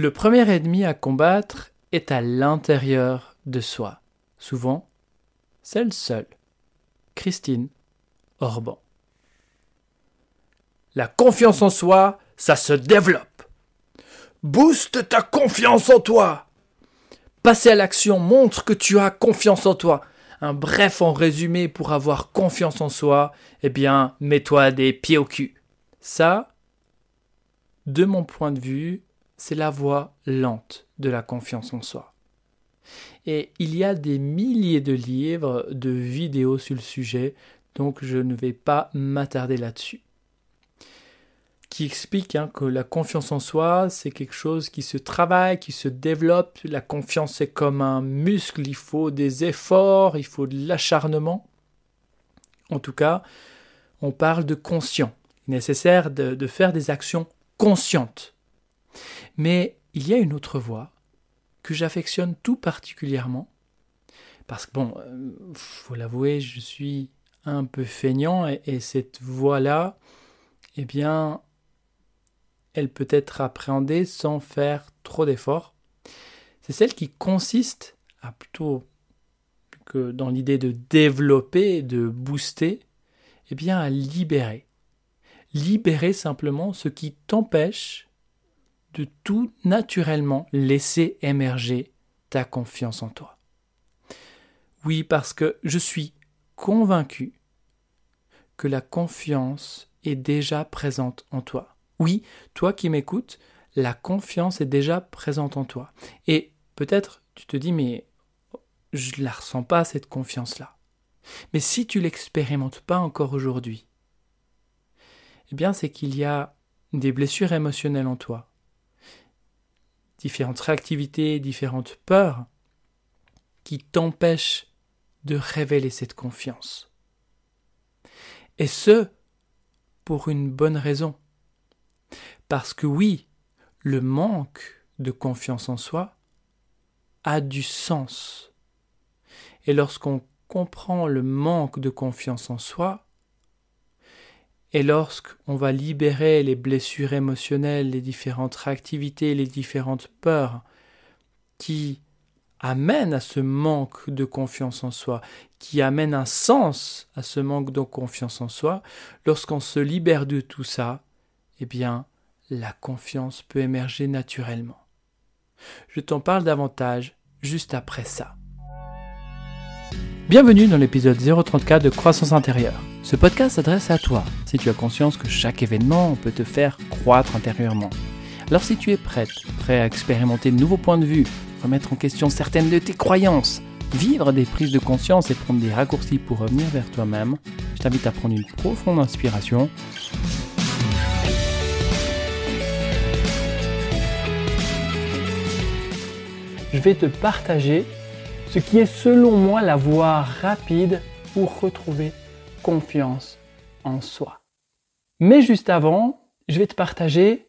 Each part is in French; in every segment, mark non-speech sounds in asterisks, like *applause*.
Le premier ennemi à combattre est à l'intérieur de soi. Souvent, celle seule. Christine Orban. La confiance en soi, ça se développe. Booste ta confiance en toi. Passer à l'action montre que tu as confiance en toi. Un bref en résumé pour avoir confiance en soi, eh bien, mets-toi des pieds au cul. Ça, de mon point de vue, c'est la voie lente de la confiance en soi. Et il y a des milliers de livres, de vidéos sur le sujet, donc je ne vais pas m'attarder là-dessus. Qui explique hein, que la confiance en soi, c'est quelque chose qui se travaille, qui se développe. La confiance, c'est comme un muscle, il faut des efforts, il faut de l'acharnement. En tout cas, on parle de conscient. Il est nécessaire de, de faire des actions conscientes. Mais il y a une autre voie que j'affectionne tout particulièrement. Parce que, bon, euh, faut l'avouer, je suis un peu feignant et, cette voie-là, eh bien, elle peut être appréhendée sans faire trop d'efforts. C'est celle qui consiste à plutôt que dans l'idée de développer, de booster, eh bien, à libérer. Libérer simplement ce qui t'empêche de tout naturellement laisser émerger ta confiance en toi. Oui, parce que je suis convaincu que la confiance est déjà présente en toi. Oui, toi qui m'écoutes, la confiance est déjà présente en toi. Et peut-être tu te dis, mais je ne la ressens pas, cette confiance-là. Mais si tu l'expérimentes pas encore aujourd'hui, eh bien c'est qu'il y a des blessures émotionnelles en toi, différentes réactivités, différentes peurs qui t'empêchent de révéler cette confiance. Et ce, pour une bonne raison. Parce que oui, le manque de confiance en soi a du sens. Et lorsqu'on comprend le manque de confiance en soi, et lorsqu'on va libérer les blessures émotionnelles, les différentes réactivités, les différentes peurs qui amènent à ce manque de confiance en soi, qui amènent un sens à ce manque de confiance en soi, lorsqu'on se libère de tout ça, eh bien, la confiance peut émerger naturellement. Je t'en parle davantage juste après ça. Bienvenue dans l'épisode 034 de Croissance intérieure. Ce podcast s'adresse à toi si tu as conscience que chaque événement peut te faire croître intérieurement. Alors si tu es prête, prêt à expérimenter de nouveaux points de vue, remettre en question certaines de tes croyances, vivre des prises de conscience et prendre des raccourcis pour revenir vers toi-même, je t'invite à prendre une profonde inspiration. Je vais te partager ce qui est selon moi la voie rapide pour retrouver confiance en soi. Mais juste avant, je vais te partager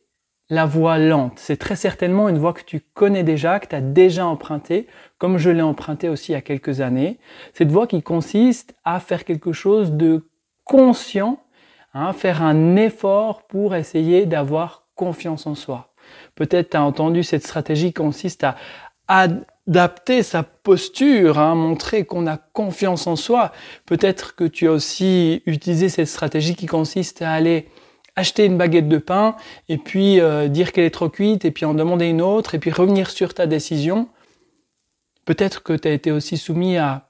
la voie lente. C'est très certainement une voie que tu connais déjà, que tu as déjà empruntée, comme je l'ai empruntée aussi il y a quelques années. Cette voie qui consiste à faire quelque chose de conscient, hein, faire un effort pour essayer d'avoir confiance en soi. Peut-être tu as entendu cette stratégie consiste à, adapter sa posture, hein, montrer qu'on a confiance en soi. Peut-être que tu as aussi utilisé cette stratégie qui consiste à aller acheter une baguette de pain et puis euh, dire qu'elle est trop cuite et puis en demander une autre et puis revenir sur ta décision. Peut-être que tu as été aussi soumis à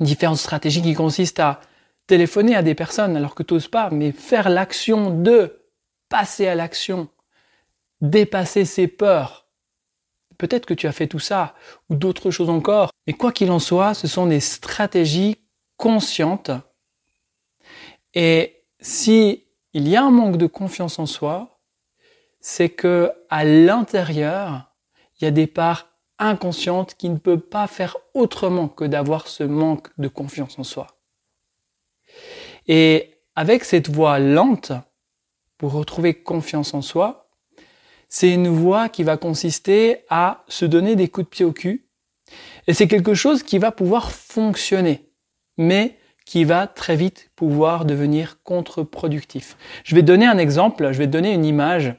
différentes stratégies qui consistent à téléphoner à des personnes alors que tu n'oses pas, mais faire l'action de passer à l'action, dépasser ses peurs, Peut-être que tu as fait tout ça ou d'autres choses encore. Mais quoi qu'il en soit, ce sont des stratégies conscientes. Et si il y a un manque de confiance en soi, c'est que à l'intérieur, il y a des parts inconscientes qui ne peuvent pas faire autrement que d'avoir ce manque de confiance en soi. Et avec cette voie lente, pour retrouver confiance en soi, c'est une voie qui va consister à se donner des coups de pied au cul. Et c'est quelque chose qui va pouvoir fonctionner, mais qui va très vite pouvoir devenir contre-productif. Je vais donner un exemple, je vais donner une image.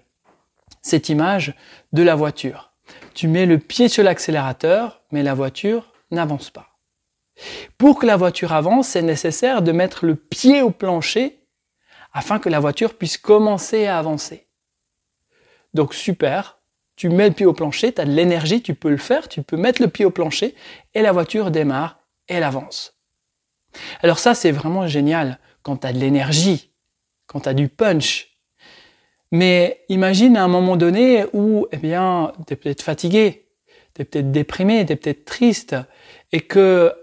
cette image de la voiture. Tu mets le pied sur l'accélérateur, mais la voiture n'avance pas. Pour que la voiture avance, c'est nécessaire de mettre le pied au plancher afin que la voiture puisse commencer à avancer. Donc super, tu mets le pied au plancher, tu as de l'énergie, tu peux le faire, tu peux mettre le pied au plancher et la voiture démarre, elle avance. Alors ça, c'est vraiment génial quand tu as de l'énergie, quand tu as du punch. Mais imagine à un moment donné où, eh bien, tu es peut-être fatigué, tu es peut-être déprimé, tu peut-être triste, et que,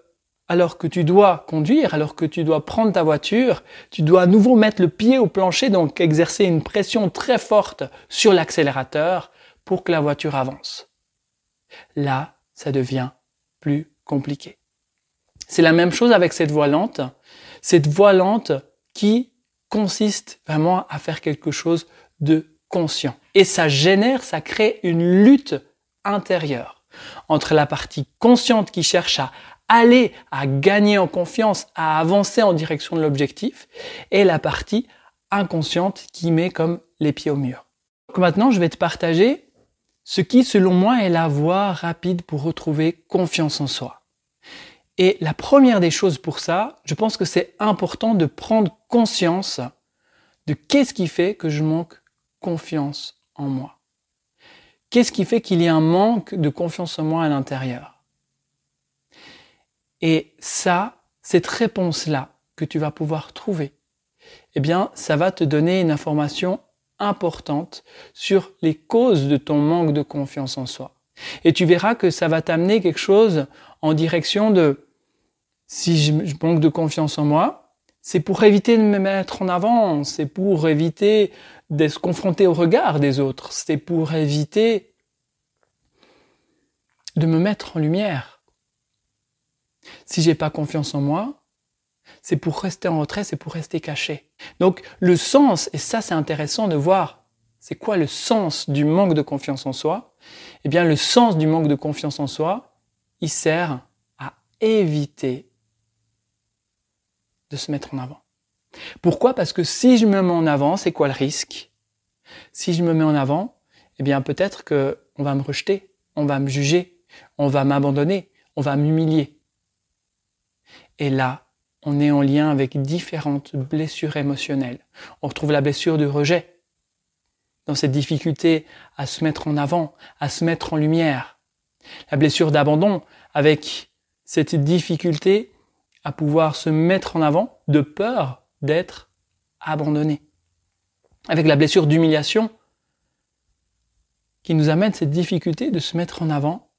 alors que tu dois conduire, alors que tu dois prendre ta voiture, tu dois à nouveau mettre le pied au plancher, donc exercer une pression très forte sur l'accélérateur pour que la voiture avance. Là, ça devient plus compliqué. C'est la même chose avec cette voie lente. Cette voie lente qui consiste vraiment à faire quelque chose de conscient. Et ça génère, ça crée une lutte intérieure entre la partie consciente qui cherche à aller, à gagner en confiance, à avancer en direction de l'objectif, et la partie inconsciente qui met comme les pieds au mur. Donc maintenant, je vais te partager ce qui, selon moi, est la voie rapide pour retrouver confiance en soi. Et la première des choses pour ça, je pense que c'est important de prendre conscience de qu'est-ce qui fait que je manque confiance en moi. Qu'est-ce qui fait qu'il y a un manque de confiance en moi à l'intérieur? Et ça, cette réponse-là que tu vas pouvoir trouver, eh bien, ça va te donner une information importante sur les causes de ton manque de confiance en soi. Et tu verras que ça va t'amener quelque chose en direction de si je manque de confiance en moi, c'est pour éviter de me mettre en avant, c'est pour éviter d'être confronté au regard des autres, c'est pour éviter de me mettre en lumière. Si j'ai pas confiance en moi, c'est pour rester en retrait, c'est pour rester caché. Donc le sens, et ça c'est intéressant de voir, c'est quoi le sens du manque de confiance en soi? Eh bien le sens du manque de confiance en soi, il sert à éviter de se mettre en avant. Pourquoi? Parce que si je me mets en avant, c'est quoi le risque? Si je me mets en avant, eh bien peut-être que on va me rejeter, on va me juger, on va m'abandonner, on va m'humilier. Et là, on est en lien avec différentes blessures émotionnelles. On retrouve la blessure du rejet, dans cette difficulté à se mettre en avant, à se mettre en lumière. La blessure d'abandon, avec cette difficulté à pouvoir se mettre en avant de peur d'être abandonné. Avec la blessure d'humiliation qui nous amène cette difficulté de se mettre en avant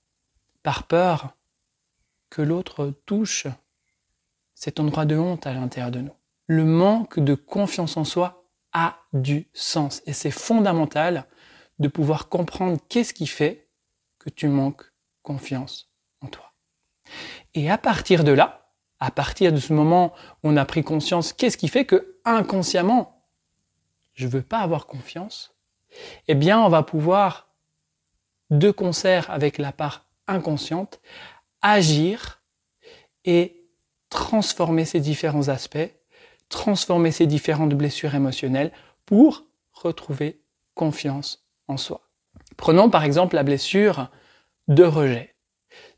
par peur que l'autre touche cet endroit de honte à l'intérieur de nous. Le manque de confiance en soi a du sens et c'est fondamental de pouvoir comprendre qu'est-ce qui fait que tu manques confiance en toi. Et à partir de là, à partir de ce moment où on a pris conscience, qu'est-ce qui fait que inconsciemment, je veux pas avoir confiance Eh bien, on va pouvoir, de concert avec la part inconsciente, agir et transformer ces différents aspects, transformer ces différentes blessures émotionnelles pour retrouver confiance en soi. Prenons par exemple la blessure de rejet.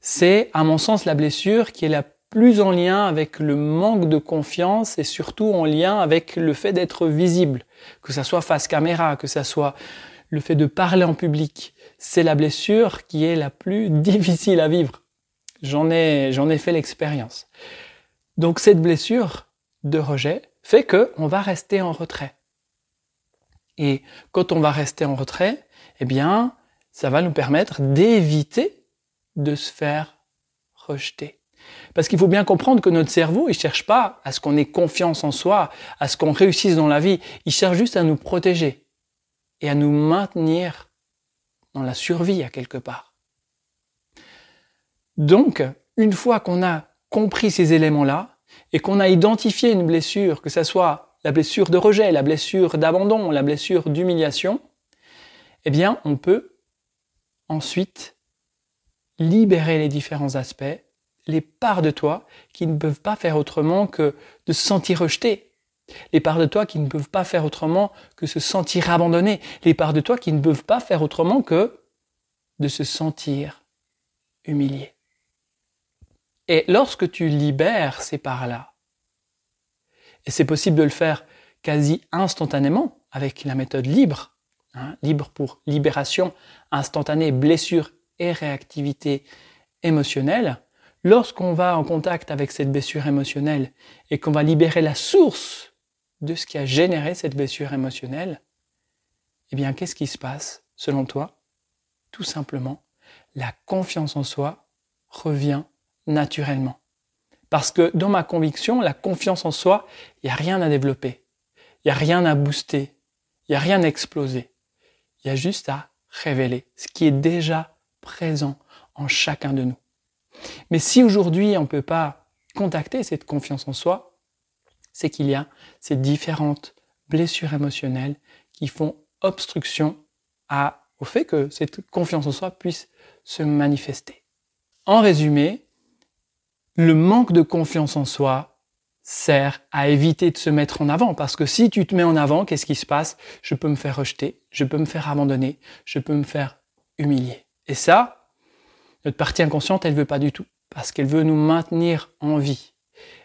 C'est, à mon sens, la blessure qui est la plus en lien avec le manque de confiance et surtout en lien avec le fait d'être visible, que ça soit face caméra, que ça soit le fait de parler en public. C'est la blessure qui est la plus *laughs* difficile à vivre. J'en ai, j'en ai fait l'expérience. Donc cette blessure de rejet fait que on va rester en retrait. Et quand on va rester en retrait, eh bien, ça va nous permettre d'éviter de se faire rejeter. Parce qu'il faut bien comprendre que notre cerveau, il cherche pas à ce qu'on ait confiance en soi, à ce qu'on réussisse dans la vie. Il cherche juste à nous protéger et à nous maintenir dans la survie à quelque part. Donc, une fois qu'on a compris ces éléments-là et qu'on a identifié une blessure, que ce soit la blessure de rejet, la blessure d'abandon, la blessure d'humiliation, eh bien, on peut ensuite libérer les différents aspects les parts de toi qui ne peuvent pas faire autrement que de se sentir rejeté, Les parts de toi qui ne peuvent pas faire autrement que se sentir abandonné. Les parts de toi qui ne peuvent pas faire autrement que de se sentir humilié. Et lorsque tu libères ces parts-là, et c'est possible de le faire quasi instantanément avec la méthode libre, hein, libre pour libération instantanée, blessure et réactivité émotionnelle, lorsqu'on va en contact avec cette blessure émotionnelle et qu'on va libérer la source de ce qui a généré cette blessure émotionnelle, eh bien, qu'est-ce qui se passe selon toi? Tout simplement, la confiance en soi revient naturellement. Parce que dans ma conviction, la confiance en soi, il n'y a rien à développer, il n'y a rien à booster, il n'y a rien à exploser. Il y a juste à révéler ce qui est déjà présent en chacun de nous. Mais si aujourd'hui on ne peut pas contacter cette confiance en soi, c'est qu'il y a ces différentes blessures émotionnelles qui font obstruction au fait que cette confiance en soi puisse se manifester. En résumé, le manque de confiance en soi sert à éviter de se mettre en avant. Parce que si tu te mets en avant, qu'est-ce qui se passe? Je peux me faire rejeter, je peux me faire abandonner, je peux me faire humilier. Et ça, notre partie inconsciente, elle veut pas du tout. Parce qu'elle veut nous maintenir en vie.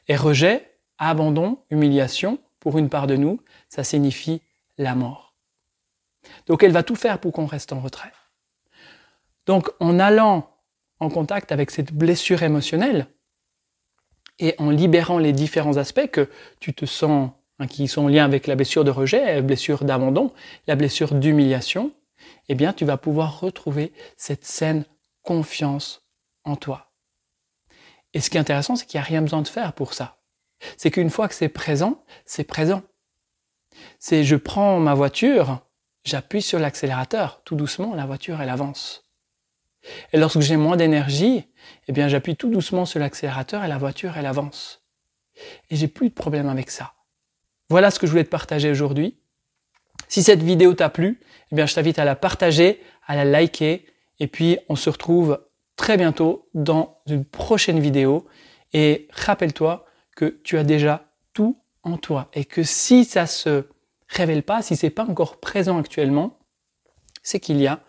Et rejet, abandon, humiliation, pour une part de nous, ça signifie la mort. Donc elle va tout faire pour qu'on reste en retrait. Donc en allant en contact avec cette blessure émotionnelle, et en libérant les différents aspects que tu te sens, hein, qui sont en lien avec la blessure de rejet, la blessure d'abandon, la blessure d'humiliation, eh bien, tu vas pouvoir retrouver cette saine confiance en toi. Et ce qui est intéressant, c'est qu'il n'y a rien besoin de faire pour ça. C'est qu'une fois que c'est présent, c'est présent. C'est je prends ma voiture, j'appuie sur l'accélérateur, tout doucement, la voiture, elle avance. Et lorsque j'ai moins d'énergie, eh bien, j'appuie tout doucement sur l'accélérateur et la voiture, elle avance. Et j'ai plus de problème avec ça. Voilà ce que je voulais te partager aujourd'hui. Si cette vidéo t'a plu, eh bien, je t'invite à la partager, à la liker, et puis on se retrouve très bientôt dans une prochaine vidéo. Et rappelle-toi que tu as déjà tout en toi et que si ça se révèle pas, si c'est pas encore présent actuellement, c'est qu'il y a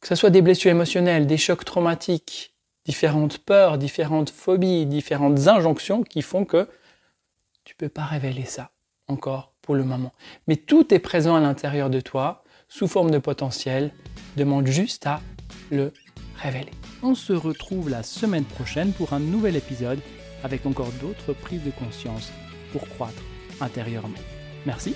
que ce soit des blessures émotionnelles, des chocs traumatiques, différentes peurs, différentes phobies, différentes injonctions qui font que tu peux pas révéler ça encore pour le moment. Mais tout est présent à l'intérieur de toi sous forme de potentiel. Demande juste à le révéler. On se retrouve la semaine prochaine pour un nouvel épisode avec encore d'autres prises de conscience pour croître intérieurement. Merci